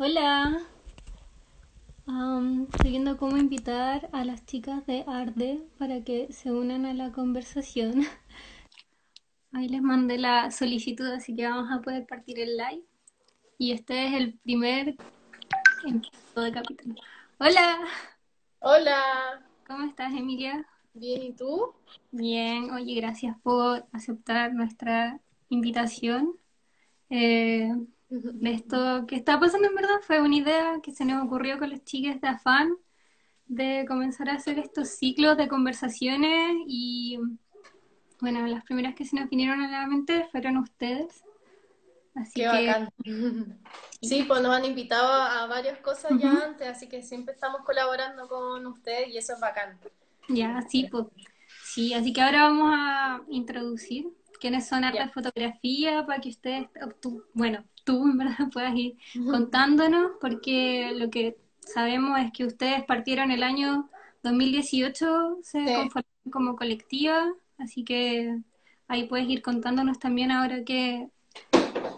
Hola. Am, estoy viendo cómo invitar a las chicas de Arde para que se unan a la conversación. Ahí les mandé la solicitud, así que vamos a poder partir el live. Y este es el primer de capítulo. Hola, Hola, ¿cómo estás, Emilia? bien, ¿y tú? Bien, oye, gracias por aceptar nuestra invitación. Eh, de esto que está pasando en verdad fue una idea que se nos ocurrió con las chicas de Afán de comenzar a hacer estos ciclos de conversaciones y bueno, las primeras que se nos vinieron a la mente fueron ustedes. Así Qué que bacán. Sí, pues nos han invitado a varias cosas ya antes, así que siempre estamos colaborando con ustedes y eso es bacán. ya, sí, pues sí, así que ahora vamos a introducir quiénes son Ya. Arte Fotografía para que ustedes, bueno, tú en verdad puedas ir contándonos, porque lo que sabemos es que ustedes partieron el año 2018, se Sí, conformaron como colectiva, así que ahí puedes ir contándonos también ahora que,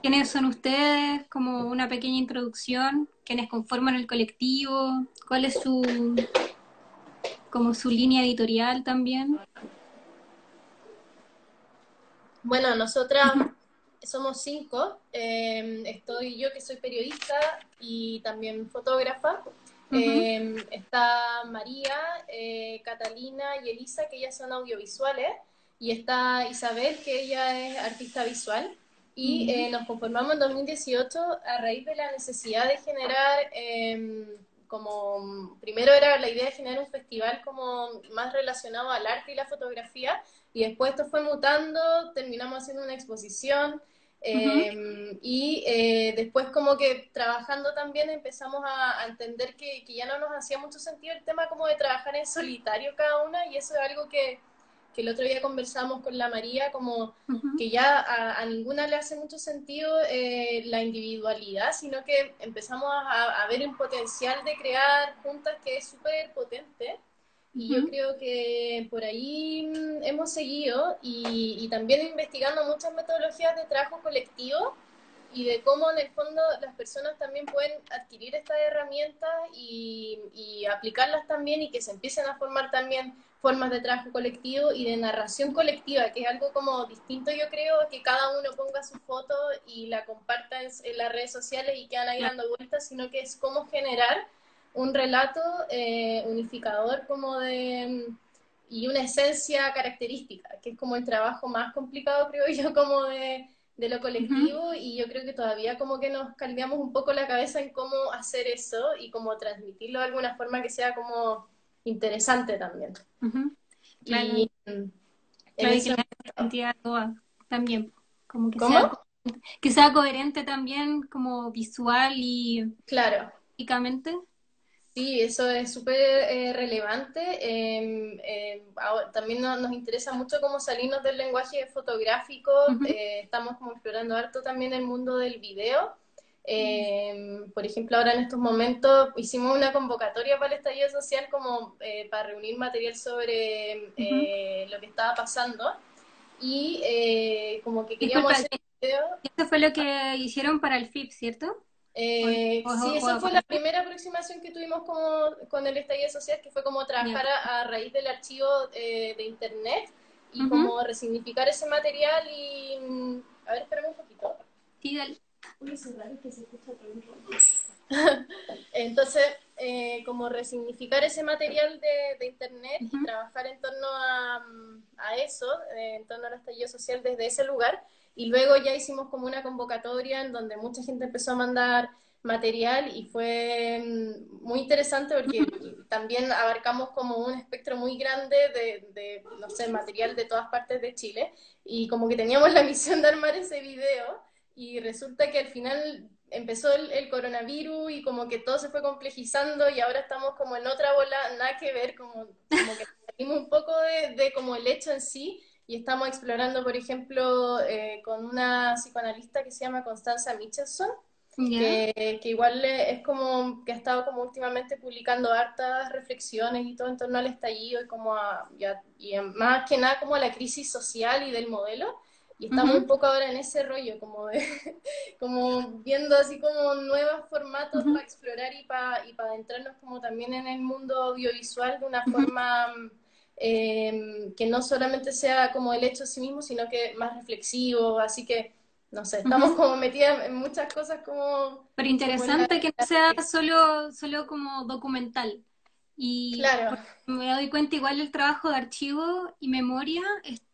quiénes son ustedes, como una pequeña introducción, quiénes conforman el colectivo, cuál es su, como su línea editorial también. bueno, nosotras somos cinco. eh, estoy yo que soy periodista y también fotógrafa. ujú, eh, está María, eh, Catalina y Elisa, que ellas son audiovisuales. Y está Isabel, que ella es artista visual. Y ya, eh, nos conformamos en 2018 a raíz de la necesidad de generar, eh, como, primero era la idea de generar un festival como más relacionado al arte y la fotografía, y después esto fue mutando, terminamos haciendo una exposición, eh, y eh, después como que trabajando también empezamos a, a entender que, que ya no nos hacía mucho sentido el tema como de trabajar en solitario cada una, y eso es algo que, que el otro día conversamos con la María, como ujú, que ya a, a ninguna le hace mucho sentido eh, la individualidad, sino que empezamos a, a ver un potencial de crear juntas que es súper potente. Y yo creo que por ahí mm, hemos seguido y, y también investigando muchas metodologías de trabajo colectivo y de cómo en el fondo las personas también pueden adquirir estas herramientas y, y aplicarlas también y que se empiecen a formar también formas de trabajo colectivo y de narración colectiva, que es algo como distinto yo creo, que cada uno ponga su foto y la comparta en, en las redes sociales y quedan ahí dando vueltas, sino que es cómo generar un relato eh, unificador como de y una esencia característica, que es como el trabajo más complicado, creo yo, como de, de lo colectivo, y yo creo que todavía como que nos caldeamos un poco la cabeza en cómo hacer eso y cómo transmitirlo de alguna forma que sea como interesante también. Claro, Y mm, en claro, y que eso, le dé sentido a todas también, como que sea, ¿cómo? co- que sea coherente también como visual y Claro, físicamente. Sí, eso es súper eh, relevante. Eh, eh, ahora- también no- nos interesa mucho cómo salirnos del lenguaje fotográfico. Ujú, Eh, estamos como explorando harto también el mundo del video. Eh, por ejemplo, ahora en estos momentos hicimos una convocatoria para el estallido social como eh, para reunir material sobre ujú. eh, lo que estaba pasando y eh, como que queríamos Disculpa, hacer un video esto fue lo que hicieron para el FIP, ¿cierto? ¿O, Eh, sí, esa fue la primera aproximación que tuvimos como, con el estallido social, que fue como trabajar a, a raíz del archivo eh, de internet y como resignificar ese material y... mm, A ver, espérame un poquito. Sí, dale. Uy, es raro que se escucha todo el rato. Entonces, eh, como resignificar ese material de, de internet y Ujú, trabajar en torno a, mm, a eso, eh, en torno al estallido social desde ese lugar. Y luego ya hicimos como una convocatoria en donde mucha gente empezó a mandar material y fue mm, muy interesante porque también abarcamos como un espectro muy grande de, de, no sé, material de todas partes de Chile y como que teníamos la misión de armar ese video y resulta que al final empezó el, el, coronavirus y como que todo se fue complejizando y ahora estamos como en otra bola, nada que ver, como, como que salimos un poco de, de, como el hecho en sí y estamos explorando, por ejemplo, eh, con una psicoanalista que se llama Constanza Michelson, Ya. que, que, igual es como que ha estado como últimamente publicando hartas reflexiones y todo en torno al estallido y como a, y, a, y a, más que nada como a la crisis social y del modelo. Y estamos un poco ahora en ese rollo, como de, como viendo así como nuevos formatos para explorar y para y para adentrarnos como también en el mundo audiovisual de una forma em, que no solamente sea como el hecho en sí mismo, sino que más reflexivo, así que no sé, estamos como metidas en muchas cosas como... Pero interesante que no sea solo, solo como documental. Y claro. me doy cuenta igual el trabajo de archivo y memoria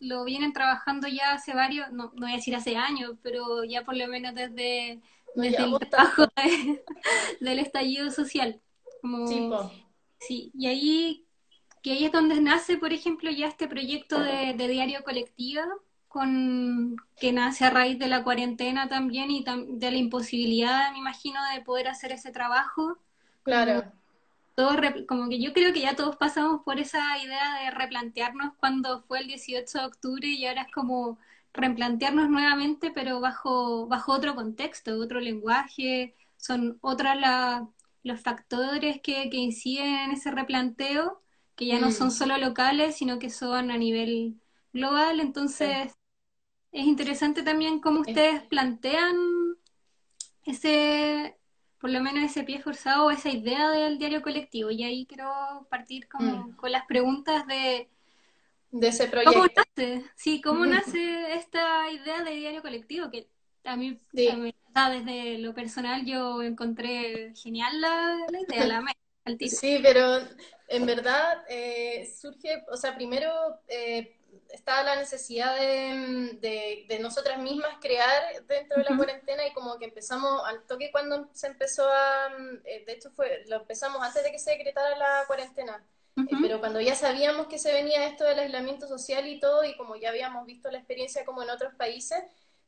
lo vienen trabajando ya hace varios, no, no voy a decir hace años, pero ya por lo menos desde, desde el trabajo del estallido social. Como, sí, y ahí, que ahí es donde nace, por ejemplo, ya este proyecto de, de diario colectiva, con que nace a raíz de la cuarentena también y de la imposibilidad, me imagino, de poder hacer ese trabajo. Claro. Como que yo creo que ya todos pasamos por esa idea de replantearnos cuando fue el 18 de octubre y ahora es como replantearnos nuevamente, pero bajo, bajo otro contexto, otro lenguaje, son otros los factores que, que, inciden en ese replanteo, que ya no son mm. solo locales, sino que son a nivel global. Entonces, es interesante también cómo ustedes plantean ese, por lo menos ese pie forzado, esa idea del diario colectivo. Y ahí quiero partir como mm. con las preguntas de, de ese proyecto. ¿Cómo nace? Sí, ¿cómo nace esta idea de diario colectivo? Que a mí, desde lo personal, yo encontré genial la, idea, la Sí, pero en verdad eh, surge, o sea, primero eh, estaba la necesidad de, de, nosotras mismas crear dentro de la cuarentena y como que empezamos, al toque cuando se empezó a, eh, de hecho fue, lo empezamos antes de que se decretara la cuarentena, eh, pero cuando ya sabíamos que se venía esto del aislamiento social y todo, y como ya habíamos visto la experiencia como en otros países,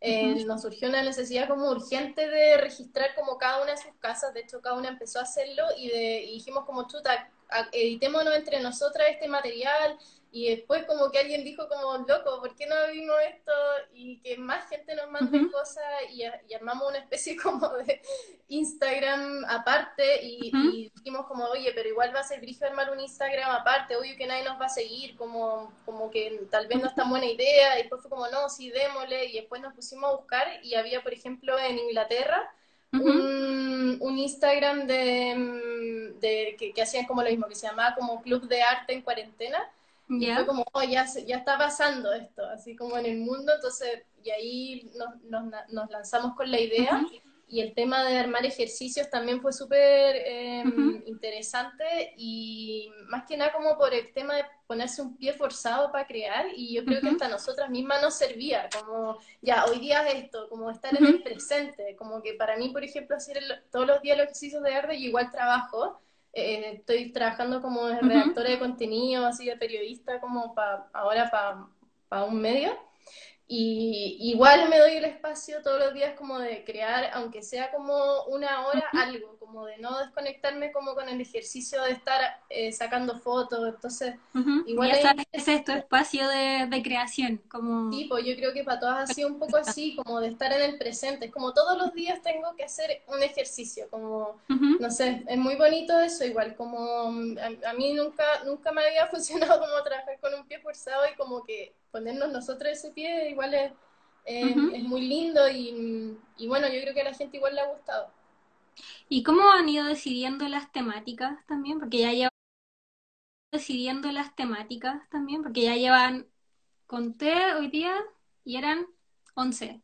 eh, nos surgió una necesidad como urgente de registrar como cada una de sus casas, de hecho cada una empezó a hacerlo y, de, y dijimos como chuta, editémonos entre nosotras este material, y después como que alguien dijo como, loco, ¿por qué no vimos esto? Y que más gente nos mande cosas y, armamos una especie como de Instagram aparte y, dijimos como, oye, pero igual va a ser brillo armar un Instagram aparte, obvio que nadie nos va a seguir, como, como que tal vez no es tan buena idea. Y después fue como, no, sí, démosle. Y después nos pusimos a buscar y había, por ejemplo, en Inglaterra, un, Instagram de, de que, que, hacían como lo mismo, que se llamaba como Club de Arte en Cuarentena, y fue como, oh, ya, ya está pasando esto, así como en el mundo, entonces, y ahí nos, nos, nos lanzamos con la idea. Y el tema de armar ejercicios también fue súper em, interesante y más que nada como por el tema de ponerse un pie forzado para crear y yo creo que hasta nosotras mismas nos servía, como ya, hoy día es esto, como estar en el presente, como que para mí, por ejemplo, hacer todos los días los ejercicios de arte, y igual trabajo, eh, estoy trabajando como redactora de contenido, así de periodista, como para ahora para un medio. Y igual me doy el espacio todos los días como de crear, aunque sea como una hora, algo, como de no desconectarme como con el ejercicio de estar eh, sacando fotos. Entonces, igual... es esto espacio de, creación, como... Sí, pues yo creo que para todas ha sido un poco así, como de estar en el presente. Es como todos los días tengo que hacer un ejercicio, como, no sé, es muy bonito eso, igual como a, a, mí nunca, nunca me había funcionado como trabajar con un pie forzado y como que ponernos nosotros ese pie igual es, es muy lindo y, y, bueno, yo creo que a la gente igual le ha gustado. ¿Y cómo han ido decidiendo las temáticas también? Porque ya llevan decidiendo las temáticas también, porque ya llevan, conté hoy día y eran 11.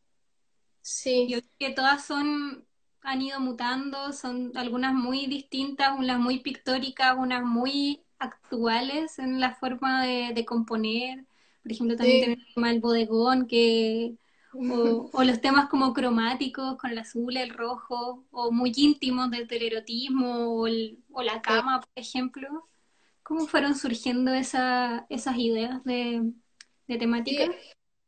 Sí. Yo creo que todas son, han ido mutando, son algunas muy distintas, unas muy pictóricas, unas muy actuales en la forma de, de componer por ejemplo, también tenemos el tema del bodegón, que, o, los temas como cromáticos, con el azul, el rojo, o muy íntimos del telerotismo, o, o la cama, por ejemplo. ¿Cómo fueron surgiendo esa, esas ideas de, de temática?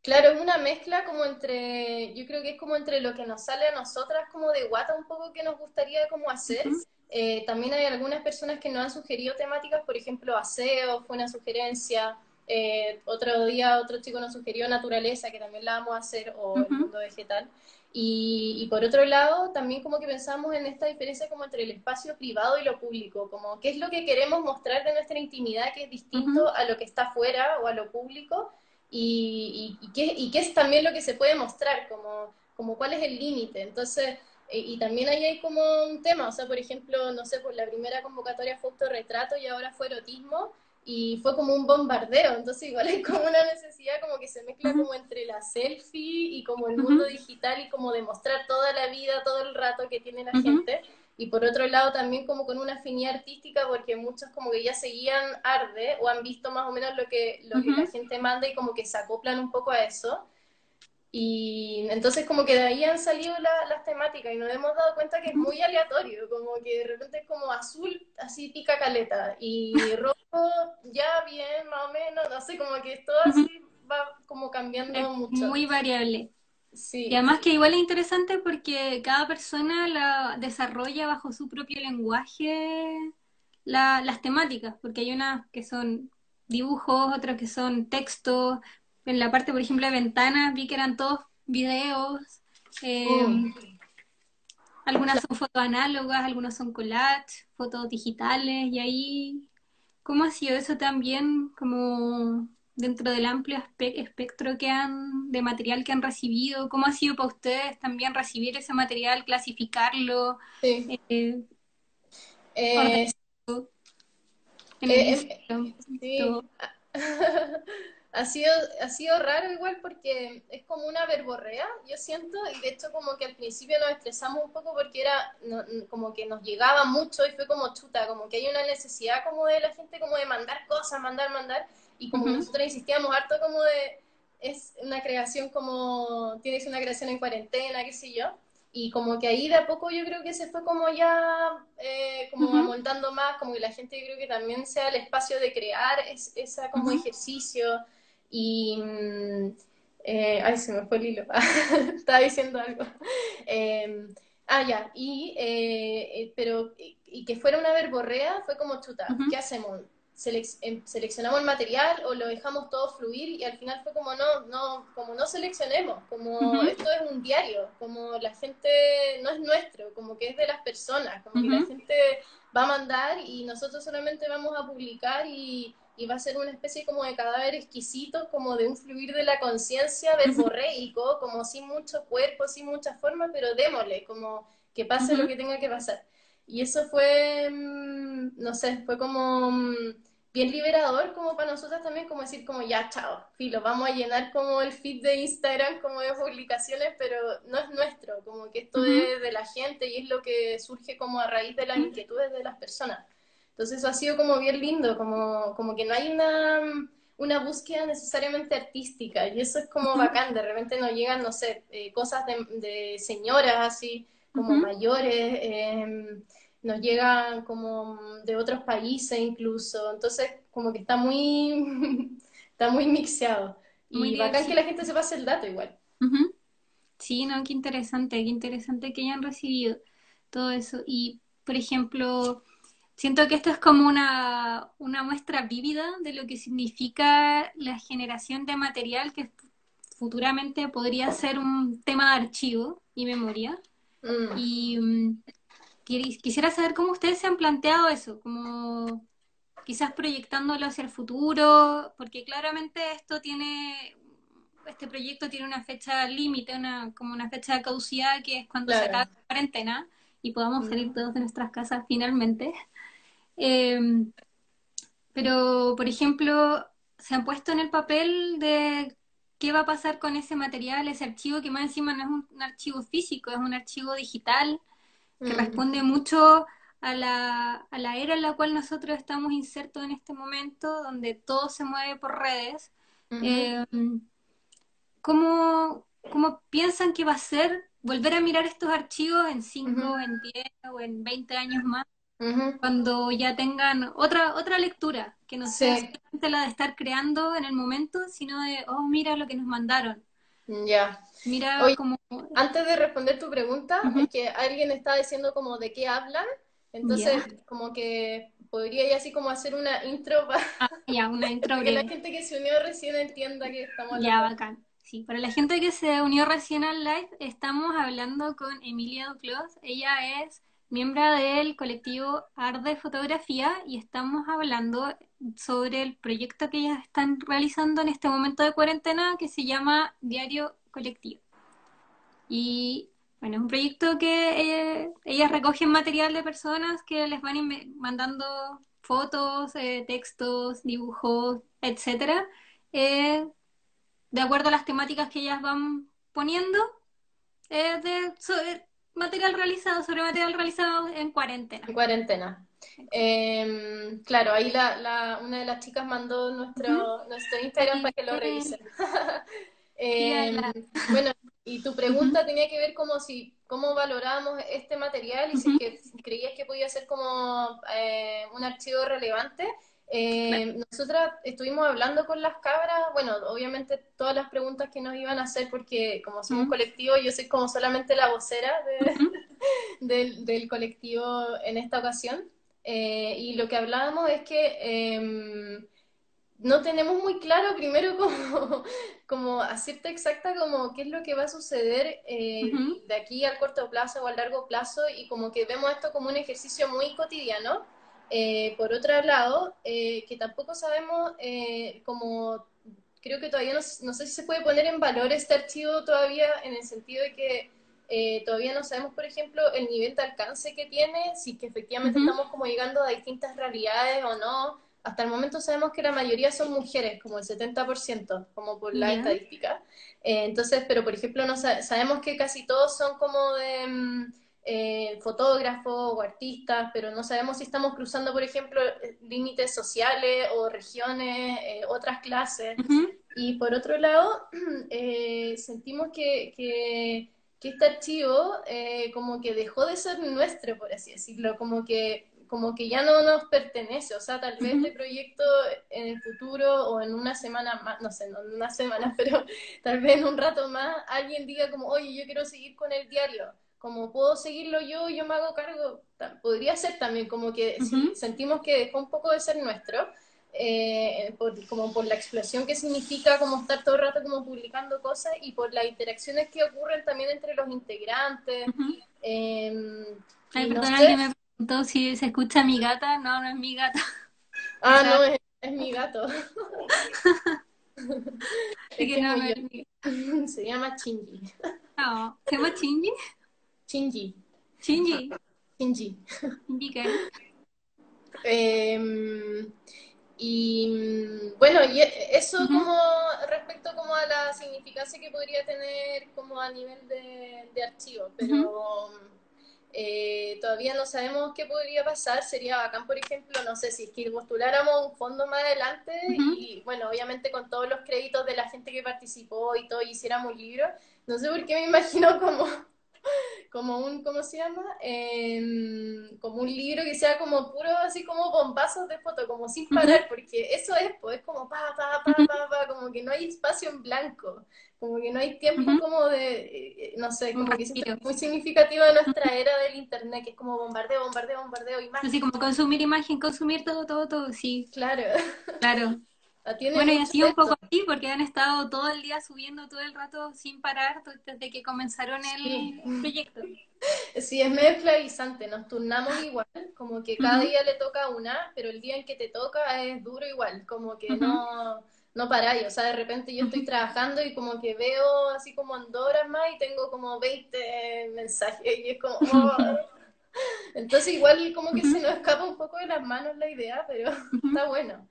Claro, es una mezcla como entre, yo creo que es como entre lo que nos sale a nosotras como de guata un poco que nos gustaría como hacer. Eh, también hay algunas personas que nos han sugerido temáticas, por ejemplo, aseo fue una sugerencia, eh, otro día otro chico nos sugirió naturaleza, que también la vamos a hacer, o el mundo vegetal. Y, y, por otro lado, también como que pensamos en esta diferencia como entre el espacio privado y lo público, como qué es lo que queremos mostrar de nuestra intimidad que es distinto a lo que está fuera o a lo público. y, y, qué, y qué es también lo que se puede mostrar, como, como cuál es el límite. Entonces, eh, y también ahí hay como un tema, o sea, por ejemplo, no sé, por la primera convocatoria fue autorretrato y ahora fue erotismo, y fue como un bombardeo, entonces igual hay como una necesidad como que se mezcla como entre la selfie y como el mundo digital y como demostrar toda la vida, todo el rato que tiene la gente, y por otro lado también como con una afinidad artística porque muchos como que ya seguían Arde o han visto más o menos lo que, lo que la gente manda y como que se acoplan un poco a eso. Y entonces como que de ahí han salido las temáticas y nos hemos dado cuenta que es muy aleatorio, como que de repente es como azul, así pica caleta, y rojo ya bien, más o menos, no sé, como que todo así va como cambiando mucho. Muy variable. Sí. Y además que igual es interesante porque cada persona la desarrolla bajo su propio lenguaje las temáticas, porque hay unas que son dibujos, otras que son textos, en la parte, por ejemplo, de ventanas, vi que eran todos videos. Eh, oh. Algunas son fotos análogas, algunas son collage, fotos digitales, y ahí, ¿cómo ha sido eso también como dentro del amplio espectro que han, de material que han recibido? ¿Cómo ha sido para ustedes también recibir ese material, clasificarlo? Sí. Eh, eh, sí. ha sido, ha sido raro igual porque es como una verborrea, yo siento, y de hecho como que al principio nos estresamos un poco porque era como que nos llegaba mucho y fue como chuta, como que hay una necesidad como de la gente como de mandar cosas, mandar, mandar, y como nosotros insistíamos harto como de, es una creación como, tienes una creación en cuarentena, qué sé yo, y como que ahí de a poco yo creo que se fue como ya eh, como montando más, como que la gente yo creo que también sea el espacio de crear es, esa como ejercicio, y. Mm, eh, ay, se me fue el hilo. Estaba diciendo algo. Em, ah, ya. Y. Eh, eh, pero. Y que fuera una verborrea fue como chuta. ¿Qué hacemos? Em, seleccionamos el material o lo dejamos todo fluir y al final fue como no, no, como no seleccionemos, como esto es un diario, como la gente no es nuestro, como que es de las personas, como que la gente va a mandar y nosotros solamente vamos a publicar y, y va a ser una especie como de cadáver exquisito, como de un fluir de la conciencia verborreico, como sin mucho cuerpo, sin mucha forma, pero démosle, como que pase lo que tenga que pasar. Y eso fue, mm, no sé, fue como mm, bien liberador como para nosotros también, como decir como ya, chao, filo, vamos a llenar como el feed de Instagram como de publicaciones, pero no es nuestro, como que esto es de la gente y es lo que surge como a raíz de las inquietudes de las personas. Entonces eso ha sido como bien lindo, como, como que no hay una, una búsqueda necesariamente artística y eso es como bacán, de repente nos llegan, no sé, eh, cosas de, señoras así, como mayores, em, nos llegan como de otros países incluso, entonces como que está muy, está muy mixeado. Y bacán que la gente se pase el dato igual. Sí, no, qué interesante, qué interesante que hayan recibido todo eso. Y, por ejemplo, Siento que esto es como una, muestra vívida de lo que significa la generación de material que futuramente podría ser un tema de archivo y memoria. Mm. Y mm, quisiera saber cómo ustedes se han planteado eso, como quizás proyectándolo hacia el futuro, porque claramente esto tiene, este proyecto tiene una fecha límite, una, como una fecha de caducidad que es cuando se acaba la cuarentena y podamos salir mm. todos de nuestras casas finalmente. Em, pero, por ejemplo, se han puesto en el papel de qué va a pasar con ese material, ese archivo que más encima no es un, archivo físico, es un archivo digital que mm. responde mucho a la, a la, era en la cual nosotros estamos insertos en este momento, donde todo se mueve por redes. Em, ¿cómo, ¿Cómo piensan que va a ser volver a mirar estos archivos en 5, en 10 o en 20 años más? Cuando ya tengan otra otra lectura, que no sea solamente la de estar creando en el momento, sino de, oh, mira lo que nos mandaron. Ya. Mira como... Antes de responder tu pregunta, es que alguien está diciendo como de qué hablan, entonces como que podría ya así como hacer una intro para, ah, ya, una intro que la gente que se unió recién entienda que estamos hablando. Ya, bacán. Sí, para la gente que se unió recién al live, estamos hablando con Emilia Duclos. Ella es miembro del colectivo Arde Fotografía y estamos hablando sobre el proyecto que ellas están realizando en este momento de cuarentena que se llama Diario Colectivo. Y bueno, es un proyecto que eh, ellas recogen material de personas que les van mandando fotos, eh, textos, dibujos, etcétera, eh, de acuerdo a las temáticas que ellas van poniendo de, material realizado, sobre material realizado en cuarentena. En cuarentena. Em, claro, ahí la, una de las chicas mandó nuestro, nuestro Instagram para que lo revisen. Em, bueno, y tu pregunta tenía que ver como si cómo valoramos este material y si que creías que podía ser como eh, un archivo relevante. Eh, nosotras estuvimos hablando con las cabras, bueno, obviamente todas las preguntas que nos iban a hacer, porque como somos un colectivo, yo soy como solamente la vocera del, colectivo en esta ocasión. Eh, y lo que hablábamos es que em, no tenemos muy claro primero como, como hacerte exacta como qué es lo que va a suceder eh, de aquí al corto plazo o al largo plazo y como que vemos esto como un ejercicio muy cotidiano eh, por otro lado, eh, que tampoco sabemos eh, como, creo que todavía no, no, sé si se puede poner en valor este archivo todavía en el sentido de que todavía no sabemos, por ejemplo, el nivel de alcance que tiene, si que efectivamente estamos como llegando a distintas realidades o no. Hasta el momento sabemos que la mayoría son mujeres, como el 70%, como por la estadística. entonces, pero por ejemplo, no sabemos que casi todos son como de... Eh, fotógrafos o artistas, pero no sabemos si estamos cruzando, por ejemplo, límites sociales o regiones, eh, otras clases. Y por otro lado, eh, sentimos que, que, este archivo como que dejó de ser nuestro, por así decirlo, como que como que ya no nos pertenece, o sea, tal vez el proyecto en el futuro o en una semana más, no sé, no en una semana, pero tal vez en un rato más alguien diga como, oye, yo quiero seguir con el diario, como puedo seguirlo yo, yo me hago cargo, podría ser también como que sentimos que dejó un poco de ser nuestro, eh, como por la explosión que significa como estar todo el rato como publicando cosas y por las interacciones que ocurren también entre los integrantes. Em, Ay, perdona que me preguntó si se escucha mi gata, no, no es mi gata. Ah, no, es, mi gato. Se llama Chingy. No, ¿se llama Chingy? Shinji. Shinji. Shinji. Shinji qué? Em, y bueno, y eso como respecto como a la significancia que podría tener como a nivel de, archivo, pero eh, todavía no sabemos qué podría pasar. Sería bacán, por ejemplo, no sé, si es que postuláramos un fondo más adelante y bueno, obviamente con todos los créditos de la gente que participó y todo, hiciéramos un libro. No sé por qué me imagino como como un, ¿cómo se llama? Em, como un libro que sea como puro, así como bombazos de foto, como sin parar, porque eso es, pues, es como pa, pa, pa, pa, pa, como que no hay espacio en blanco, como que no hay tiempo como de, eh, no sé, como que es muy significativo de nuestra era del internet, que es como bombardeo, bombardeo, bombardeo, imagen. Así como consumir imagen, consumir todo, todo, todo, sí. Claro. Claro. Bueno, y así un poco así, porque han estado todo el día subiendo todo el rato sin parar desde que comenzaron el proyecto. Sí, es medio esclavizante, nos turnamos igual, como que cada día le toca una, pero el día en que te toca es duro igual, como que no, no paráis, o sea, de repente yo estoy trabajando y como que veo así como en dos horas más y tengo como 20 mensajes y es como... Oh. Entonces igual como que se nos escapa un poco de las manos la idea, pero está bueno.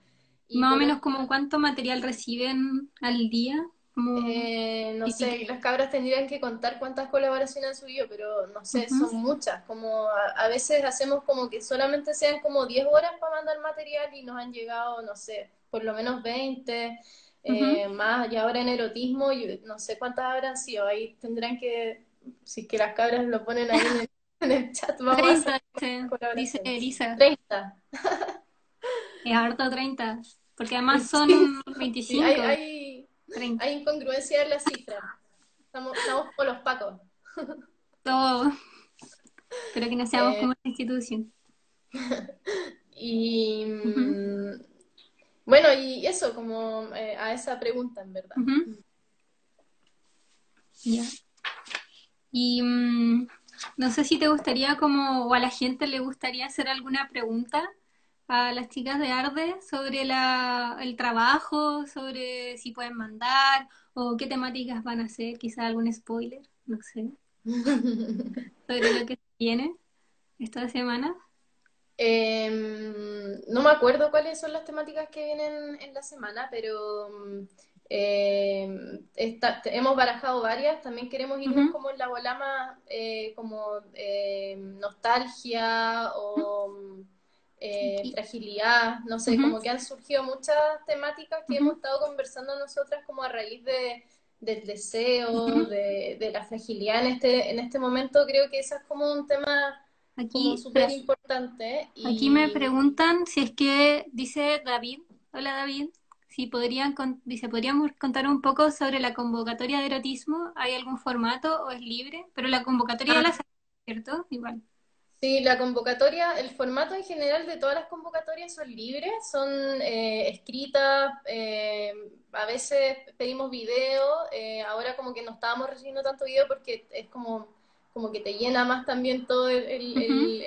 Más o menos como cuánto material reciben al día. Eh, no sé, las cabras tendrían que contar cuántas colaboraciones han subido, pero no sé, son muchas. Como a, veces hacemos como que solamente sean como 10 horas para mandar material y nos han llegado, no sé, por lo menos 20, eh, más. Y ahora en erotismo, no sé cuántas habrán sido. Ahí tendrán que, si es que las cabras lo ponen ahí en el, chat, vamos a hacer dice Elisa. 30. Es harto 30, porque además son 25. hay, hay, incongruencia en la cifra. Estamos, estamos con los pacos. Todo. Pero que no seamos eh, como una institución. Y bueno, y eso, como eh, a esa pregunta, en verdad. Ya. Y mm, no sé si te gustaría como, o a la gente le gustaría hacer alguna pregunta a las chicas de Arde sobre la, el trabajo, sobre si pueden mandar o qué temáticas van a hacer, quizá algún spoiler, no sé, sobre lo que viene esta semana. Em, no me acuerdo cuáles son las temáticas que vienen en la semana, pero em, hemos barajado varias. También queremos irnos como en la bolama, eh, como em, nostalgia o eh, fragilidad, no sé, como que han surgido muchas temáticas que hemos estado conversando nosotras como a raíz de, del deseo, de, de, la fragilidad en este, en este momento. Creo que eso es como un tema Aquí, súper importante. Aquí me preguntan si es que, dice David, hola David, si podrían, dice, podríamos contar un poco sobre la convocatoria de erotismo, ¿hay algún formato o es libre? Pero la convocatoria ah. la ¿cierto? Igual. Sí, la convocatoria, el formato en general de todas las convocatorias son libres, son eh, escritas, eh, a veces pedimos video, eh, ahora como que no estábamos recibiendo tanto video porque es como como que te llena más también todo el,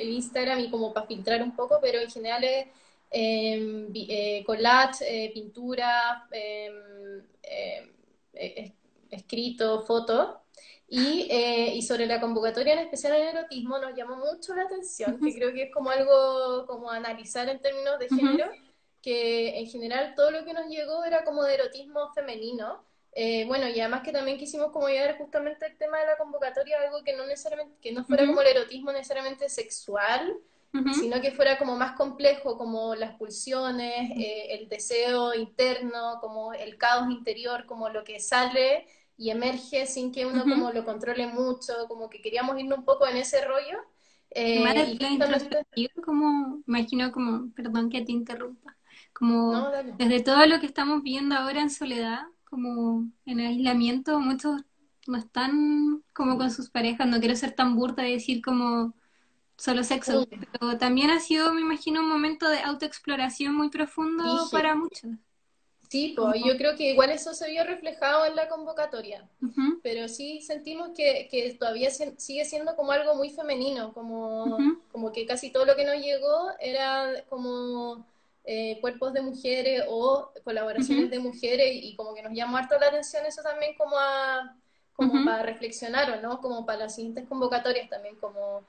Instagram y como para filtrar un poco, pero en general es em, eh, collage, eh, pintura, em, escrito, foto. Y, eh, y, sobre la convocatoria en especial en erotismo nos llamó mucho la atención, que creo que es como algo como analizar en términos de género, que en general todo lo que nos llegó era como de erotismo femenino, eh, bueno, y además que también quisimos como llevar justamente el tema de la convocatoria, algo que no necesariamente, que no fuera como el erotismo necesariamente sexual, sino que fuera como más complejo, como las pulsiones, eh, el deseo interno, como el caos interior, como lo que sale y emerge sin que uno como lo controle mucho, como que queríamos irnos un poco en ese rollo. Eh, y como, imagino como, perdón que te interrumpa, como desde todo lo que estamos viendo ahora en soledad, como en aislamiento, muchos no están como con sus parejas, no quiero ser tan burda de decir como solo sexo, pero también ha sido, me imagino, un momento de autoexploración muy profundo para muchos. Sí, pues yo creo que igual eso se vio reflejado en la convocatoria, pero sí sentimos que, que, todavía sigue siendo como algo muy femenino, como, como que casi todo lo que nos llegó era como eh, cuerpos de mujeres o colaboraciones de mujeres y como que nos llamó harto la atención eso también como a como para reflexionar o no como para las siguientes convocatorias también como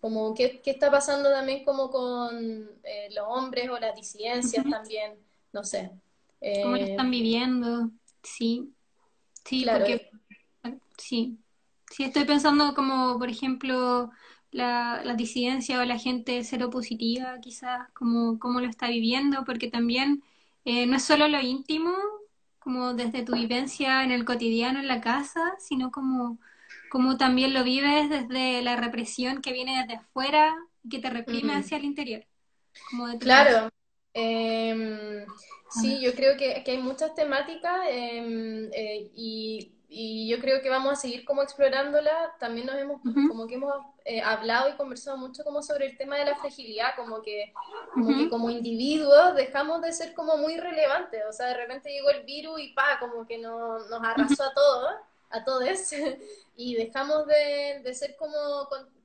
como qué, qué, está pasando también como con eh, los hombres o las disidencias también no sé cómo lo están eh, viviendo sí sí porque sí sí estoy pensando como por ejemplo la, la disidencia o la gente seropositiva, quizás, como, cómo lo está viviendo, porque también eh, no es solo lo íntimo, como desde tu vivencia en el cotidiano, en la casa, sino como, como también lo vives desde la represión que viene desde afuera y que te reprime hacia el interior. claro. Em, sí, yo creo que, que hay muchas temáticas em, eh, y y yo creo que vamos a seguir como explorándola. También nos hemos, como que hemos eh, hablado y conversado mucho como sobre el tema de la fragilidad, como que como, que como individuos dejamos de ser como muy relevantes. O sea, de repente llegó el virus y pa, como que no, nos arrasó a todos, a todos, y dejamos de, de ser como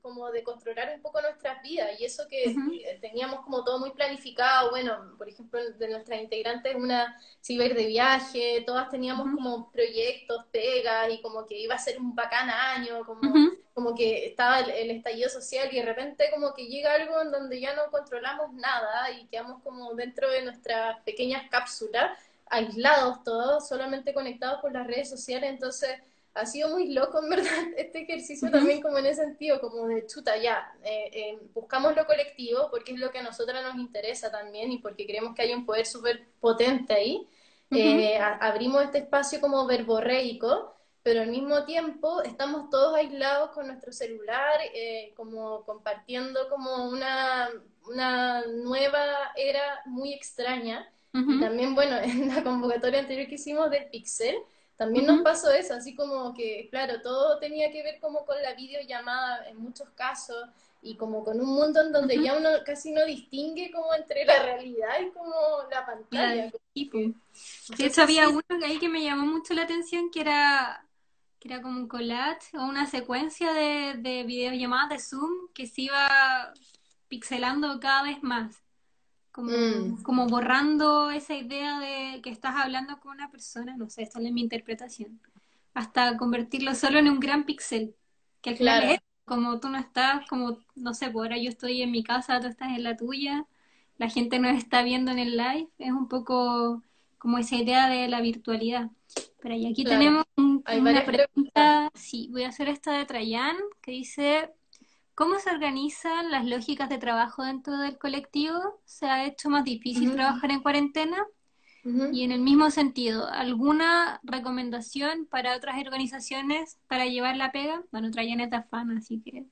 como de controlar un poco nuestras vidas y eso que teníamos como todo muy planificado, bueno, por ejemplo, de nuestras integrantes una se iba a ir de viaje, todas teníamos como proyectos, pegas y como que iba a ser un bacán año, como, como que estaba el, estallido social y de repente como que llega algo en donde ya no controlamos nada y quedamos como dentro de nuestras pequeñas cápsulas, aislados todos, solamente conectados por las redes sociales, entonces ha sido muy loco, en verdad, este ejercicio también como en ese sentido, como de chuta, ya, eh, eh, buscamos lo colectivo porque es lo que a nosotras nos interesa también y porque creemos que hay un poder súper potente ahí. Eh, abrimos este espacio como verborreico, pero al mismo tiempo estamos todos aislados con nuestro celular, como compartiendo como una, una nueva era muy extraña. Y también, bueno, en la convocatoria anterior que hicimos del Pixel, también nos pasó eso, así como que, claro, todo tenía que ver como con la videollamada en muchos casos y como con un mundo en donde ya uno casi no distingue como entre la realidad y como la pantalla. Sí, de hecho había uno ahí que me llamó mucho la atención que era que era como un collage o una secuencia de, de videollamadas de Zoom que se iba pixelando cada vez más. Como, Mm, como borrando esa idea de que estás hablando con una persona, no sé, esta es mi interpretación, hasta convertirlo solo en un gran pixel, que al final es claro, como tú no estás, como, no sé, por ahora yo estoy en mi casa, tú estás en la tuya, la gente nos está viendo en el live, es un poco como esa idea de la virtualidad. Pero y aquí claro. tenemos un- una preguntas. pregunta, sí, voy a hacer esta de Trayan, que dice, ¿cómo se organizan las lógicas de trabajo dentro del colectivo? ¿Se ha hecho más difícil trabajar en cuarentena? Y en el mismo sentido, ¿alguna recomendación para otras organizaciones para llevar la pega? Bueno, Trayan es de fan, así que,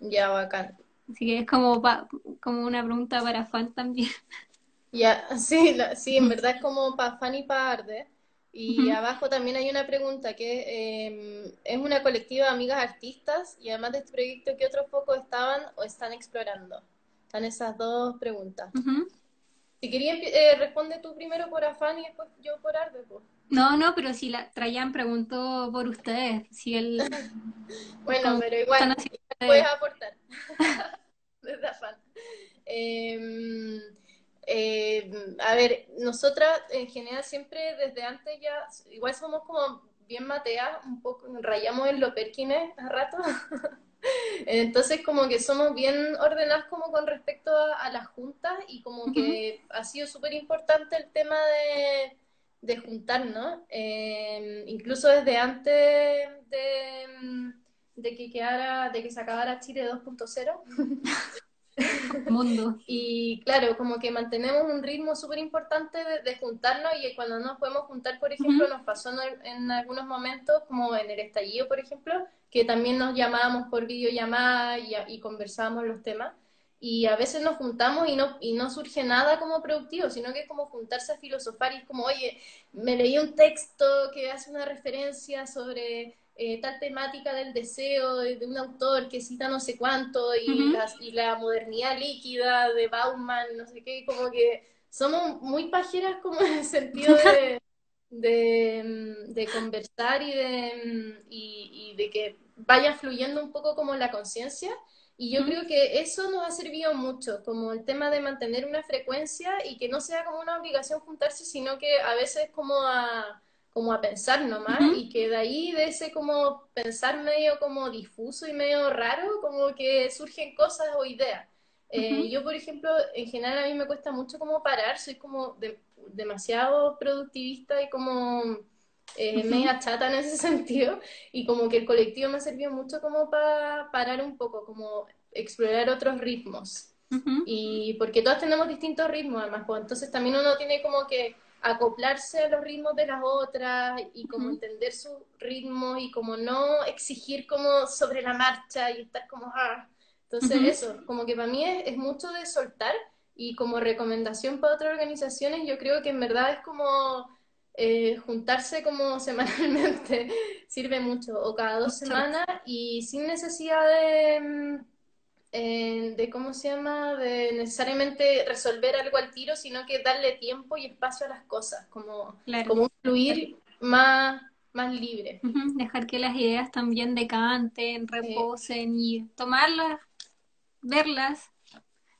Ya, bacán. así que es como, pa- como una pregunta para fan también. Ya, sí, la- sí, en verdad es como para fan y para arde. Y abajo también hay una pregunta que eh, es una colectiva de amigas artistas y además de este proyecto, ¿qué otros focos estaban o están explorando? Están esas dos preguntas. Si quería, empie- eh, responde tú primero por afán y después yo por pues. No, no, pero si la Trayan preguntó por ustedes, si él, Bueno, pero igual, puedes aportar desde afán. Eh, eh, a ver, nosotras en general siempre desde antes ya, igual somos como bien mateas, un poco, rayamos en lo perkines a rato, entonces como que somos bien ordenadas como con respecto a, a las juntas y como que ha sido súper importante el tema de, de juntarnos, eh, incluso desde antes de, de que quedara, de que se acabara Chile 2.0. Mundo. Y claro, como que mantenemos un ritmo súper importante de, de juntarnos y cuando no nos podemos juntar, por ejemplo, Ujú, nos pasó en, en algunos momentos, como en el estallido, por ejemplo, que también nos llamábamos por videollamada y, y conversábamos los temas. Y a veces nos juntamos y no, y no surge nada como productivo, sino que es como juntarse a filosofar y es como, oye, me leí un texto que hace una referencia sobre eh, tal temática del deseo de, de, un autor que cita no sé cuánto y, ujú. las, y la modernidad líquida de Bauman, no sé qué, como que somos muy pajeras como en el sentido de, de, de conversar y de, y, y de que vaya fluyendo un poco como la conciencia. Y yo Ujú. creo que eso nos ha servido mucho, como el tema de mantener una frecuencia y que no sea como una obligación juntarse, sino que a veces como a, como a pensar nomás Ujú. y que de ahí, de ese como pensar medio como difuso y medio raro, como que surgen cosas o ideas. Eh, yo, por ejemplo, en general a mí me cuesta mucho como parar, soy como de- demasiado productivista y como eh, media chata en ese sentido y como que el colectivo me ha servido mucho como para parar un poco, como explorar otros ritmos. Y porque todas tenemos distintos ritmos, además, pues entonces también uno tiene como que acoplarse a los ritmos de las otras y como entender sus ritmos y como no exigir como sobre la marcha y estar como, ah. Entonces eso, como que para mí es, es mucho de soltar y como recomendación para otras organizaciones, yo creo que en verdad es como eh, juntarse como semanalmente, sirve mucho, o cada dos Mucho. semanas y sin necesidad de... eh, de cómo se llama, de necesariamente resolver algo al tiro, sino que darle tiempo y espacio a las cosas, como, Claro. como un fluir más, más libre. Ujú. Dejar que las ideas también decanten, reposen y tomarlas, verlas.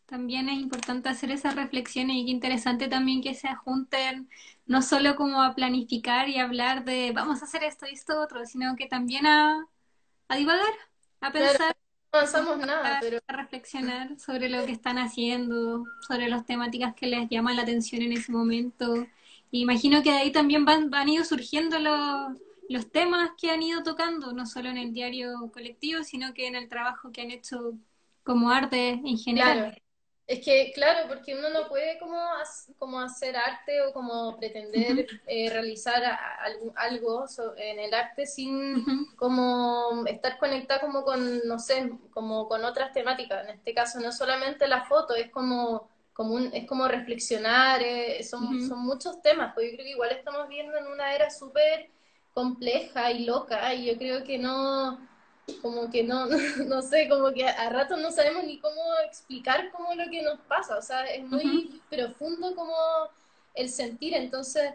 También es importante hacer esas reflexiones y qué interesante también que se junten, no solo como a planificar y hablar de vamos a hacer esto y esto otro, sino que también a, a divagar, a claro, pensar, no avanzamos nada, pero a reflexionar sobre lo que están haciendo, sobre las temáticas que les llaman la atención en ese momento. Y imagino que de ahí también van, van ido surgiendo los, los temas que han ido tocando, no solo en el diario colectivo, sino que en el trabajo que han hecho como arte en general. claro. Es que, claro, porque uno no puede como, como hacer arte o como pretender eh, realizar a- a- algún- algo so- en el arte sin como estar conectada como con, no sé, como con otras temáticas. En este caso no solamente la foto, es como, como un, es como reflexionar, eh, son, son muchos temas, pues yo creo que igual estamos viviendo en una era súper compleja y loca y yo creo que no como que no, no sé, como que a ratos no sabemos ni cómo explicar como lo que nos pasa, o sea, es muy profundo como el sentir, entonces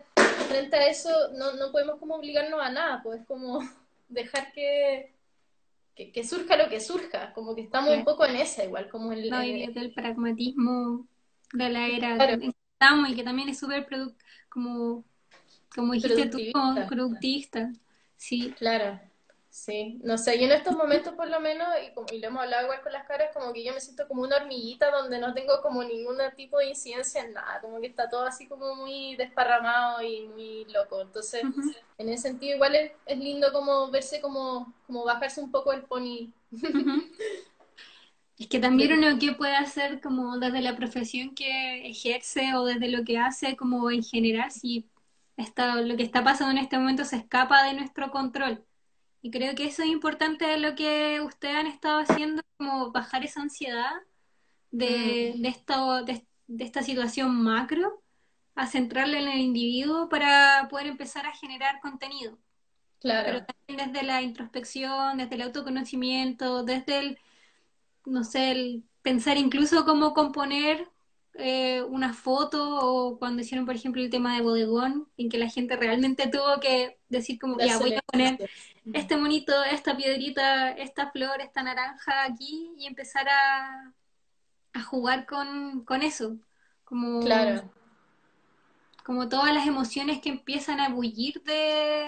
frente a eso no, no podemos como obligarnos a nada, pues como dejar que, que, surja lo que surja, como que estamos un poco en esa igual, como el... No, y del pragmatismo de la era en que estamos y que también es súper como, como dijiste tú, productivista. Sí. Claro. Sí, no sé, y en estos momentos por lo menos, y, y, lo hemos hablado igual con las caras, como que yo me siento como una hormiguita donde no tengo como ningún tipo de incidencia en nada, como que está todo así como muy desparramado y muy loco. Entonces, en ese sentido igual es, lindo como verse como, como bajarse un poco el pony. Es que también uno que puede hacer como desde la profesión que ejerce o desde lo que hace como en general, si está, lo que está pasando en este momento se escapa de nuestro control y creo que eso es importante de lo que ustedes han estado haciendo, como bajar esa ansiedad de, mm. de, esto, de, esta situación macro a centrarla en el individuo para poder empezar a generar contenido. Claro. Pero también desde la introspección, desde el autoconocimiento, desde el, no sé, el pensar incluso cómo componer eh, una foto o cuando hicieron, por ejemplo, el tema de bodegón, en que la gente realmente tuvo que decir como, ya, voy a poner este monito, esta piedrita, esta flor, esta naranja aquí y empezar a, a jugar con, con eso. Como, claro. como todas las emociones que empiezan a bullir de,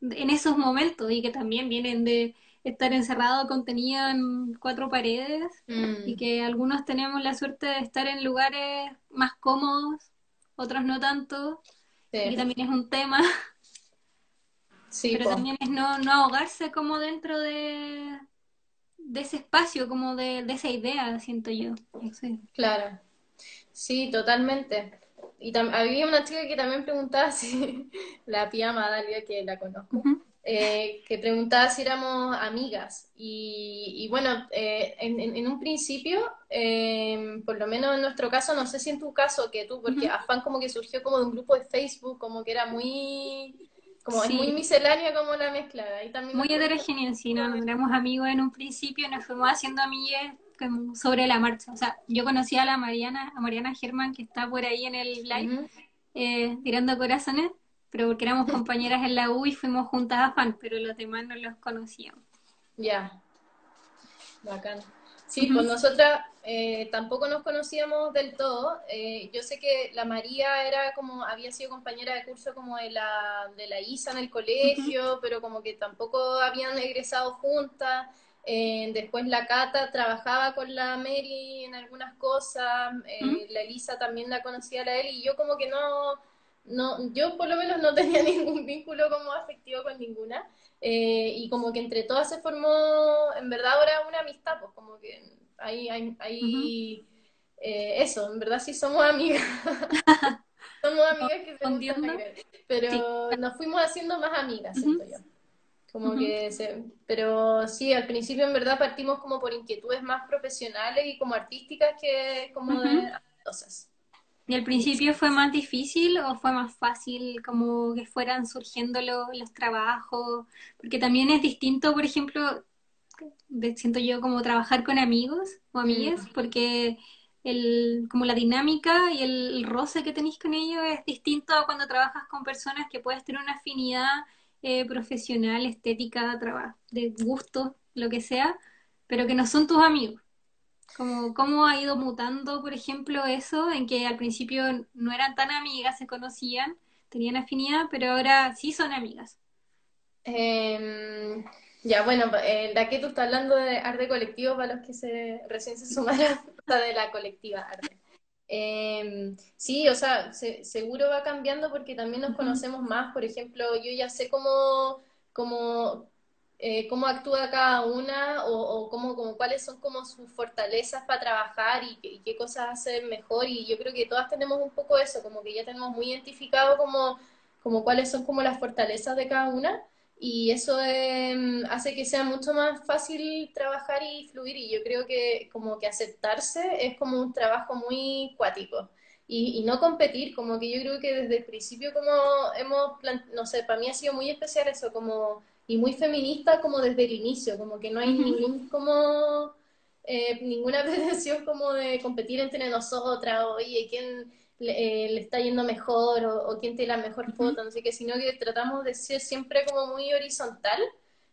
en esos momentos y que también vienen de estar encerrado contenían cuatro paredes y mm. que algunos tenemos la suerte de estar en lugares más cómodos, otros no tanto, y también es un tema. Sí, Pero también es no, no ahogarse como dentro de, de ese espacio, como de, de esa idea, siento yo. Claro, sí, totalmente. Y había una chica que también preguntaba si la pía Dalia, que la conozco, eh, que preguntaba si éramos amigas. Y, bueno, eh, en, un principio, em, por lo menos en nuestro caso, no sé si en tu caso que tú, porque Afán como que surgió como de un grupo de Facebook, como que era muy... Como es muy miscelánea como la mezcla. también muy heterogénea, sí, no, éramos amigos en un principio, nos fuimos haciendo amigas sobre la marcha. O sea, yo conocí a la Mariana, a Mariana Germán, que está por ahí en el live, eh, tirando corazones pero porque éramos compañeras en la U y fuimos juntas a FAN, pero los demás no los conocíamos. Ya, bacán. Sí, pues nosotras eh, tampoco nos conocíamos del todo. Eh, yo sé que la María era como, había sido compañera de curso como de la, de la ISA en el colegio, pero como que tampoco habían egresado juntas. Eh, después la Cata trabajaba con la Mary en algunas cosas, la Elisa también la conocía a la él y yo como que no, no, yo por lo menos no tenía ningún vínculo como afectivo con ninguna. Eh, y como que entre todas se formó, en verdad ahora una amistad, pues como que hay, hay, eh, eso, en verdad sí somos amigas. somos amigas que se gustan Pero nos fuimos haciendo más amigas, siento yo. Como que se, pero sí, al principio en verdad partimos como por inquietudes más profesionales y como artísticas que como de cosas. ¿Y al principio fue más difícil o fue más fácil como que fueran surgiendo los trabajos? Porque también es distinto, por ejemplo, siento yo como trabajar con amigos o amigas, mm. porque el, como la dinámica y el, roce que tenéis con ellos es distinto a cuando trabajas con personas que puedes tener una afinidad eh, profesional, estética, de gusto, lo que sea, pero que no son tus amigos. Como, ¿Cómo ha ido mutando, por ejemplo, eso, en que al principio no eran tan amigas, se conocían, tenían afinidad, pero ahora sí son amigas? Em, ya, bueno, eh, la que tú estás hablando de arte colectivo, para los que se, recién se sumaron, de la colectiva arte. Em, sí, o sea, seguro va cambiando porque también nos conocemos más. Por ejemplo, yo ya sé cómo, cómo eh, cómo actúa cada una o, cómo, como, cuáles son como sus fortalezas para trabajar y, qué cosas hacen mejor. Y yo creo que todas tenemos un poco eso, como que ya tenemos muy identificado como, como cuáles son como las fortalezas de cada una. Y eso em, hace que sea mucho más fácil trabajar y fluir. Y yo creo que como que aceptarse es como un trabajo muy cuático. Y, y, no competir, como que yo creo que desde el principio como hemos, no sé, para mí ha sido muy especial eso, como y muy feminista como desde el inicio, como que no hay ningún como eh, ninguna pretensión como de competir entre nosotras, oye, quién, le, le está yendo mejor o, o quién tiene la mejor foto, no sé qué, sino que tratamos de ser siempre como muy horizontal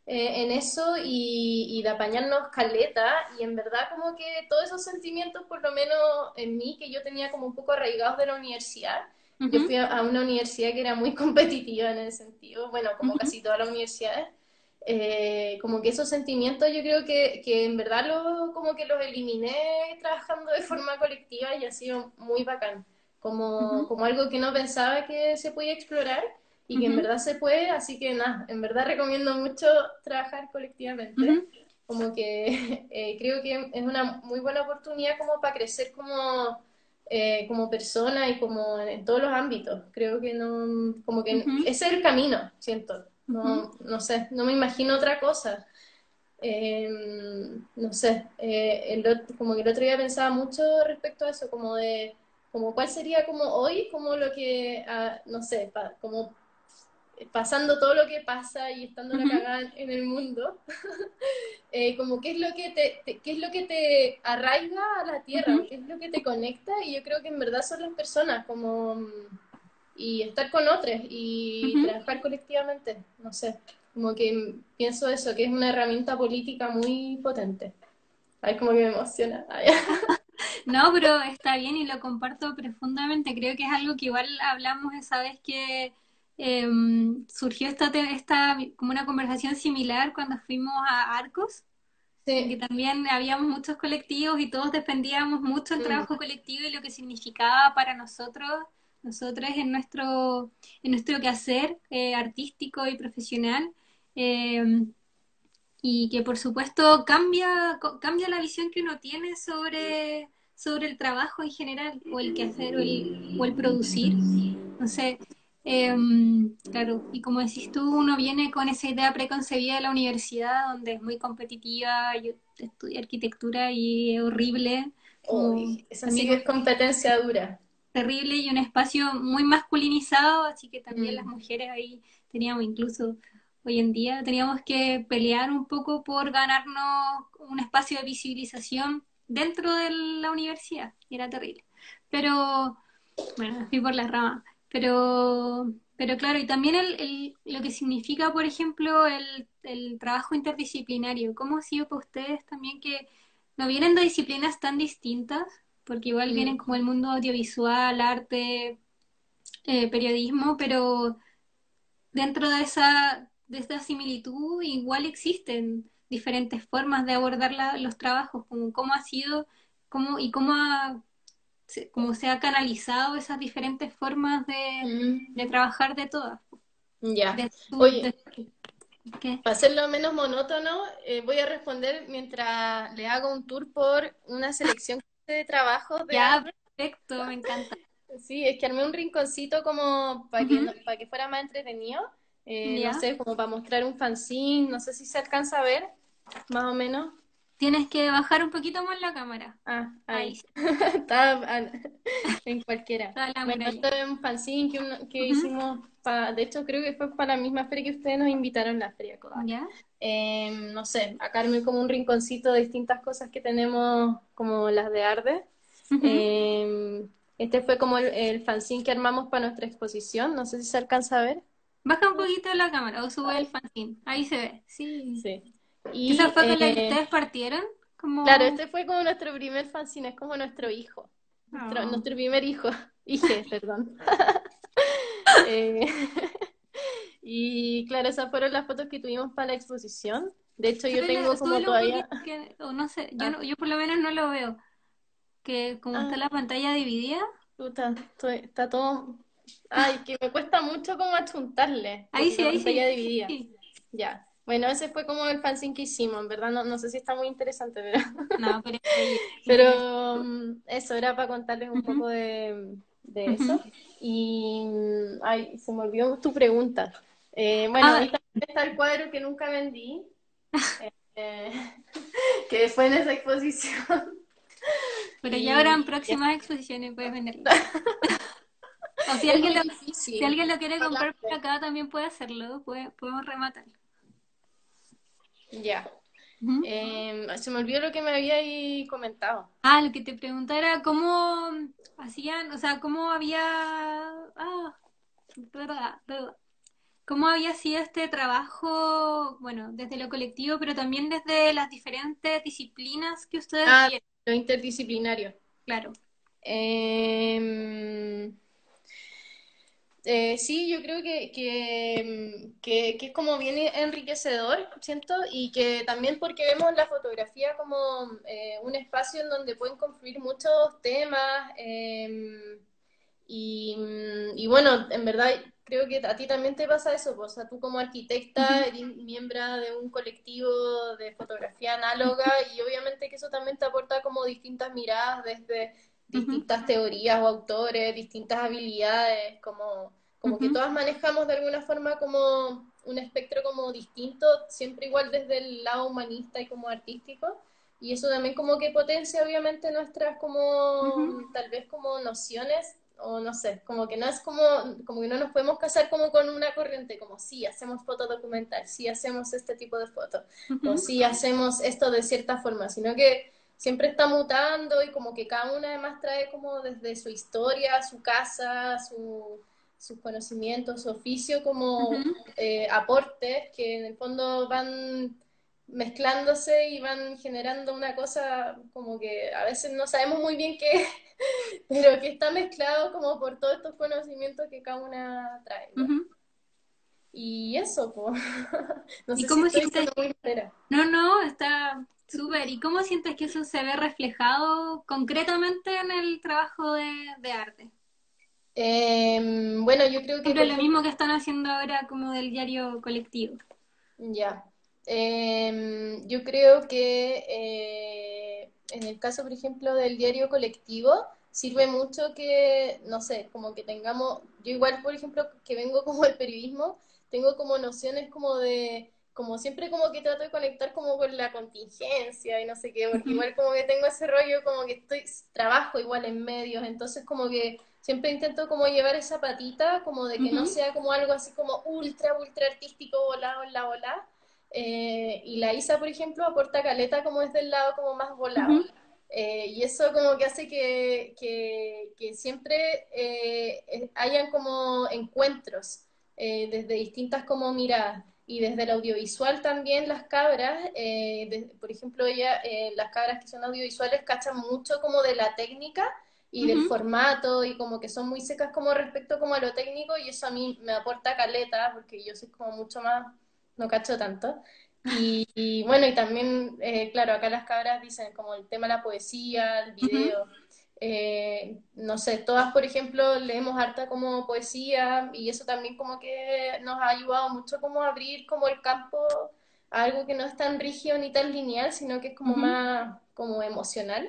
eh, en eso y, y, de apañarnos caleta. Y en verdad como que todos esos sentimientos, por lo menos en mí, que yo tenía como un poco arraigados de la universidad, uh -huh. yo fui a, a, una universidad que era muy competitiva en ese sentido, bueno, como uh -huh. casi todas las universidades, eh, como que esos sentimientos yo creo que, que en verdad lo, como que los eliminé trabajando de forma colectiva y ha sido muy bacán, como, uh -huh. como algo que no pensaba que se podía explorar y que en verdad se puede, así que nada, en verdad recomiendo mucho trabajar colectivamente. Como que eh, creo que es una muy buena oportunidad como para crecer como, eh, como persona y como en, todos los ámbitos. Creo que no, como que uh -huh. ese es el camino, siento. No, no sé, no me imagino otra cosa. Eh, no sé, eh, el, como que el otro día pensaba mucho respecto a eso, como de, como cuál sería como hoy, como lo que, uh, no sé, pa, como pasando todo lo que pasa y estando -huh. la cagada en el mundo, eh, como qué es lo que te, te, qué es lo que te arraiga a la tierra, qué es lo que te conecta, y yo creo que en verdad son las personas, como y estar con otros y uh -huh. trabajar colectivamente, no sé, como que pienso eso, que es una herramienta política muy potente. Ay, como que me emociona. no, pero está bien y lo comparto profundamente. Creo que es algo que igual hablamos esa vez que eh, surgió esta, esta como una conversación similar cuando fuimos a Arcos. Sí. Que también habíamos muchos colectivos y todos defendíamos mucho el trabajo colectivo y lo que significaba para nosotros, nosotros en nuestro, en nuestro quehacer eh, artístico y profesional. Eh, y que por supuesto cambia, cambia la visión que uno tiene sobre, sobre el trabajo en general, o el quehacer, o el, o el producir. No sé, eh, claro, y como decís tú, uno viene con esa idea preconcebida de la universidad, donde es muy competitiva, yo estudié arquitectura y es horrible. Uy, esa sí que es competencia dura. Terrible y un espacio muy masculinizado, así que también mm. las mujeres ahí teníamos incluso hoy en día, teníamos que pelear un poco por ganarnos un espacio de visibilización dentro de la universidad, y era terrible. Pero, bueno, fui por la rama. Pero, pero claro, y también el, el, lo que significa, por ejemplo, el, el, trabajo interdisciplinario. ¿Cómo ha sido para ustedes también que no vienen de disciplinas tan distintas? Porque igual vienen como el mundo audiovisual, arte, eh, periodismo, pero dentro de esa, de esta similitud igual existen diferentes formas de abordar la, los trabajos, como cómo ha sido cómo, y cómo ha como se ha canalizado esas diferentes formas de, mm. de trabajar de todas. Ya. De Oye, para hacerlo menos monótono, eh, voy a responder mientras le hago un tour por una selección de trabajos. De ya, perfecto, me encanta. Sí, es que armé un rinconcito como para uh -huh. que, para que fuera más entretenido. Eh, no sé, como para mostrar un fanzine, no sé si se alcanza a ver, más o menos. Tienes que bajar un poquito más la cámara. Ah, ahí. Está en cualquiera. bueno, esto es un fanzine que, uno, que uh -huh. hicimos, para, de hecho creo que fue para la misma feria que ustedes nos invitaron, la Feria Kodak. ¿Ya? Eh, no sé, acá armé como un rinconcito de distintas cosas que tenemos, como las de Arde. Uh -huh. eh, este fue como el, el, fanzine que armamos para nuestra exposición, no sé si se alcanza a ver. Baja un poquito la cámara o sube el fanzine, ahí se ve, sí. Sí. Y, ¿Esa fue con eh, la que ustedes partieron? Como... Claro, este fue como nuestro primer fanzine, es como nuestro hijo. Nuestro, oh. nuestro primer hijo. Hije, perdón. eh, y claro, esas fueron las fotos que tuvimos para la exposición. De hecho, yo tengo como todavía. Que, no sé, yo, ah. no, yo por lo menos no lo veo. Que como ah. está la pantalla dividida. Puta, estoy, está todo. Ay, que me cuesta mucho como achuntarle. Ahí sí, ahí sí. dividida. Sí. Ya. Bueno, ese fue como el fanzine que hicimos, en verdad no, no sé si está muy interesante, pero... No, pero... pero um, eso era para contarles un uh -huh. poco de, de eso. Uh -huh. Y... Ay, se me olvidó tu pregunta. Eh, bueno, ah. ahí está el cuadro que nunca vendí, eh, que fue en esa exposición. Pero ya habrán próximas exposiciones, puedes venderlo. o si alguien, lo, si alguien lo quiere comprar por acá, también puede hacerlo, puede, podemos rematarlo. Ya. Em, se me olvidó lo que me había ahí comentado. Ah, lo que te preguntara, ¿cómo hacían, o sea, cómo había... Ah, verdad, verdad. ¿Cómo había sido este trabajo, bueno, desde lo colectivo, pero también desde las diferentes disciplinas que ustedes ah, Lo interdisciplinario. Claro. Eh, eh, sí, yo creo que, que, es como bien enriquecedor, siento, y que también porque vemos la fotografía como eh, un espacio en donde pueden confluir muchos temas, em, y, bueno, en verdad creo que a ti también te pasa eso, o sea, tú como arquitecta eres miembro de un colectivo de fotografía análoga y obviamente que eso también te aporta como distintas miradas desde distintas teorías o autores, distintas habilidades, como, como que todas manejamos de alguna forma como un espectro como distinto, siempre igual desde el lado humanista y como artístico. Y eso también como que potencia obviamente nuestras como, tal vez como nociones, o no sé, como que no es como, como que no nos podemos casar como con una corriente, como sí, hacemos foto documental, sí hacemos este tipo de fotos, o sí hacemos esto de cierta forma, sino que siempre está mutando y como que cada una además trae como desde su historia, su casa, su, sus conocimientos, su oficio como eh, aportes que en el fondo van mezclándose y van generando una cosa como que a veces no sabemos muy bien qué, pero que está mezclado como por todos estos conocimientos que cada una trae. Y eso, pues. no sé cómo si estoy muy No, no, está Súper, ¿y cómo sientes que eso se ve reflejado concretamente en el trabajo de, arte? Em, bueno, yo creo que... Es lo mismo que están haciendo ahora como del diario colectivo. Ya. Em, yo creo que eh, en el caso, por ejemplo, del diario colectivo, sirve mucho que, no sé, como que tengamos, yo igual, por ejemplo, que vengo como del periodismo, tengo como nociones como de como siempre como que trato de conectar como con la contingencia y no sé qué, porque igual como que tengo ese rollo como que estoy, trabajo igual en medios, entonces como que siempre intento como llevar esa patita, como de que no sea como algo así como ultra, ultra artístico, volado, volá, volá. Eh, y la Isa, por ejemplo, aporta caleta como es del lado como más volado. Eh, y eso como que hace que, que, siempre eh, hayan como encuentros desde distintas como miradas y desde el audiovisual también las cabras, eh, por ejemplo, ella, eh, las cabras que son audiovisuales cachan mucho como de la técnica y del formato y como que son muy secas como respecto como a lo técnico y eso a mí me aporta caleta porque yo soy como mucho más, no cacho tanto. Y, bueno, y también, eh, claro, acá las cabras dicen como el tema de la poesía, el video. Eh, no sé, todas, por ejemplo, leemos harta como poesía y eso también como que nos ha ayudado mucho como a abrir como el campo a algo que no es tan rígido ni tan lineal, sino que es como más como emocional.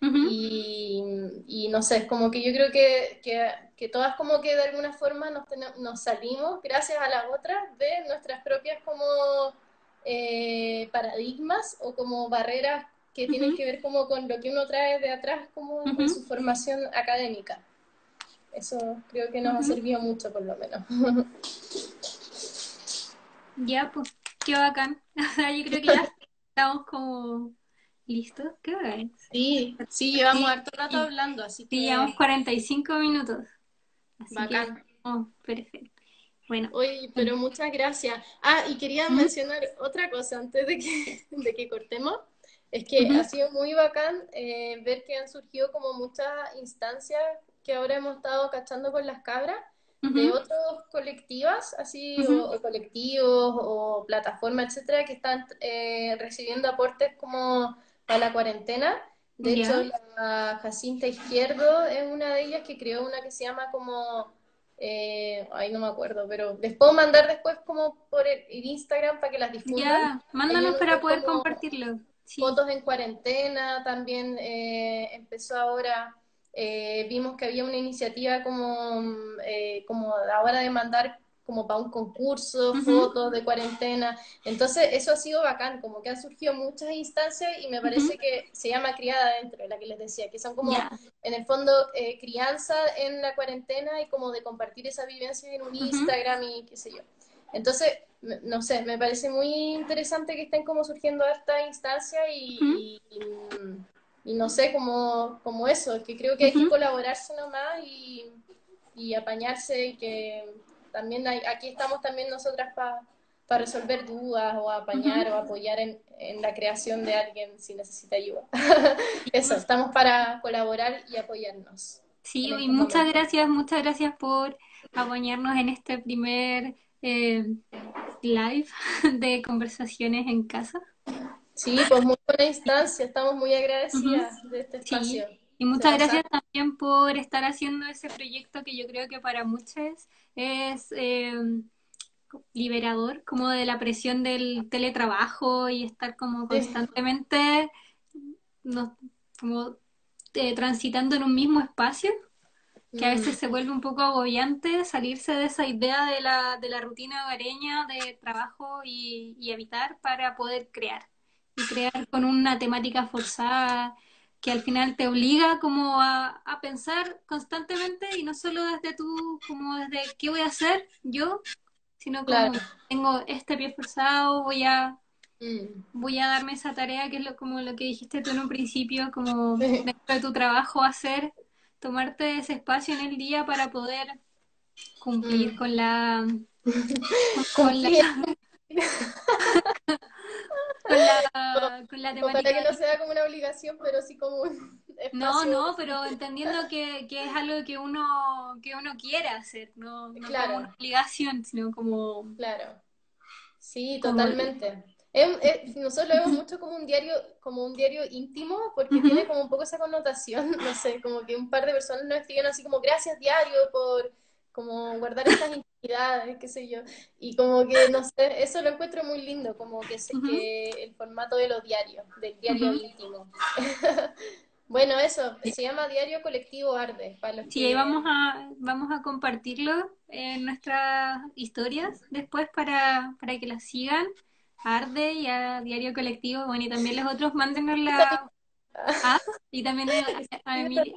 y, y, no sé, como que yo creo que, que, todas como que de alguna forma nos, nos salimos gracias a las otras de nuestras propias como eh, paradigmas o como barreras que tienen que ver como con lo que uno trae de atrás, como con su formación académica. Eso creo que nos ha servido mucho, por lo menos. Ya, pues, qué bacán. O sea, yo creo que ya estamos como listos. Qué bacán. Sí, sí, llevamos sí, harto rato hablando, así que... Sí, llevamos 45 minutos. bacán. oh, perfecto. Bueno. Oye, pero muchas gracias. Ah, y quería mencionar otra cosa antes de que, de que cortemos. Es que ha sido muy bacán eh, ver que han surgido como muchas instancias que ahora hemos estado cachando con las cabras de otros colectivas, así, o, colectivos o plataformas, etcétera, que están eh, recibiendo aportes como para la cuarentena. De hecho, la Jacinta Izquierdo es una de ellas que creó una que se llama como eh, ay, no me acuerdo, pero les puedo mandar después como por el, Instagram para que las difundan. Ya, mándanos para poder compartirlo fotos en cuarentena también eh, empezó ahora. Eh, vimos que había una iniciativa como, eh, como ahora de mandar como para un concurso, fotos de cuarentena. Entonces, eso ha sido bacán, como que han surgido muchas instancias y me parece que se llama criada dentro, la que les decía, que son como, en el fondo, crianza en la cuarentena y como de compartir esa vivencia en un Instagram y qué sé yo. Entonces, no sé, me parece muy interesante que estén como surgiendo esta instancia y, y, no sé, como, como eso, que creo que hay que colaborarse nomás y, y apañarse y que también hay, aquí estamos también nosotras para resolver dudas o apañar o apoyar en, en, la creación de alguien si necesita ayuda. Eso, estamos para colaborar y apoyarnos. Sí, y este muchas gracias, muchas gracias por acompañarnos en este primer eh, live de conversaciones en casa. Sí, pues muy buena instancia, estamos muy agradecidas de este espacio. Y muchas gracias también por estar haciendo ese proyecto que yo creo que para muchos es eh, liberador, como de la presión del teletrabajo y estar como constantemente como eh, transitando en un mismo espacio que a veces se mm. vuelve un poco agobiante salirse de esa idea de la, de la rutina hogareña de trabajo y, y, evitar para poder crear. Y crear con una temática forzada que al final te obliga como a, a pensar constantemente y no solo desde tú, como desde qué voy a hacer yo, sino como tengo este pie forzado, voy a mm. voy a darme esa tarea que es lo como lo que dijiste tú en un principio, como dentro de tu trabajo hacer tomarte ese espacio en el día para poder cumplir mm. con la con la, con la, temática. Para que no sea como una obligación, pero sí como un No, no, pero entendiendo que, que, es algo que uno que uno quiere hacer, no, no como una obligación, sino como... Claro, sí, totalmente nosotros lo vemos mucho como un diario, como un diario íntimo, porque tiene como un poco esa connotación, no sé, como que un par de personas nos escriben así como gracias diario por como guardar estas intimidades, qué sé yo, y como que, no sé, eso lo encuentro muy lindo, como que, sé que el formato de los diarios, del diario íntimo. bueno, eso, se llama Diario Colectivo Arde. Para sí, ahí vamos a, vamos a compartirlo en nuestras historias después para, para que las sigan. Arde y a Diario Colectivo, bueno, y también los otros, mándenos la... Ah, y también a, Emilia.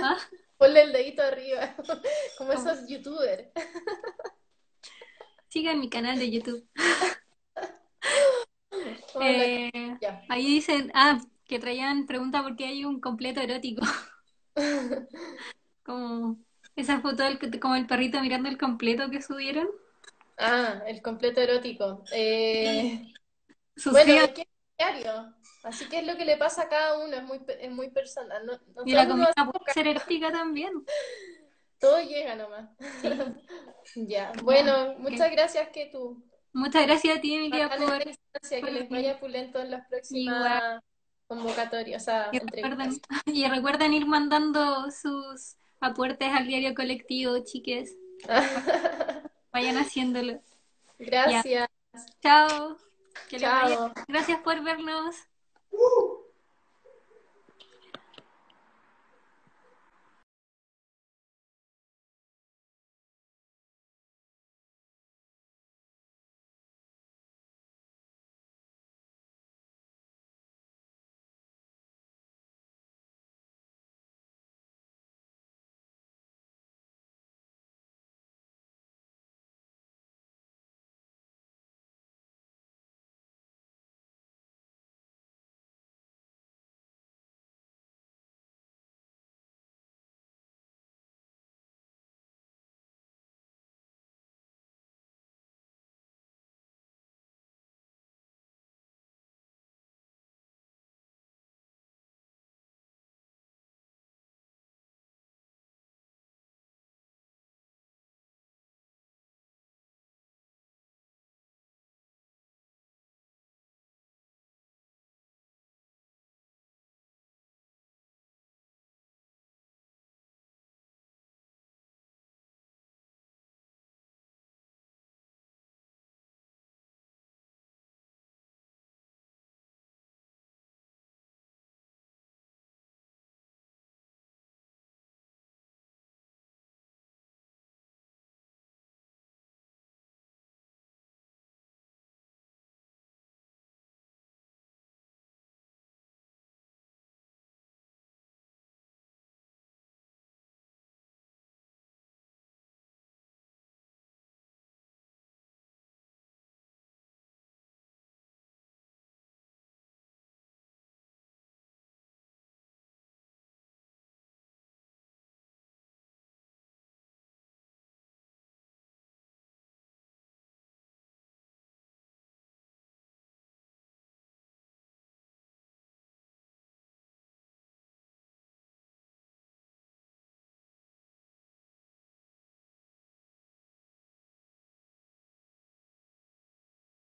¿Ah? Ponle el dedito arriba, como esos youtubers. Sigan mi canal de YouTube. eh, ahí dicen, ah, que traían pregunta por qué hay un completo erótico. como esa foto del, como el perrito mirando el completo que subieron. Ah, el completo erótico. Eh, bueno, que es diario. Así que es lo que le pasa a cada uno, es muy, es muy personal. No, y la comida puede ser erótica también. Todo llega nomás. ya, bueno, muchas gracias que tú. Muchas gracias a ti, Emilia, por... Que les vaya pulento en las próximas convocatorias, o sea, y recuerden, y recuerden ir mandando sus aportes al diario colectivo, chiques. Vayan haciéndolo. Gracias. Chao. Que Chao. Gracias por vernos. Uh.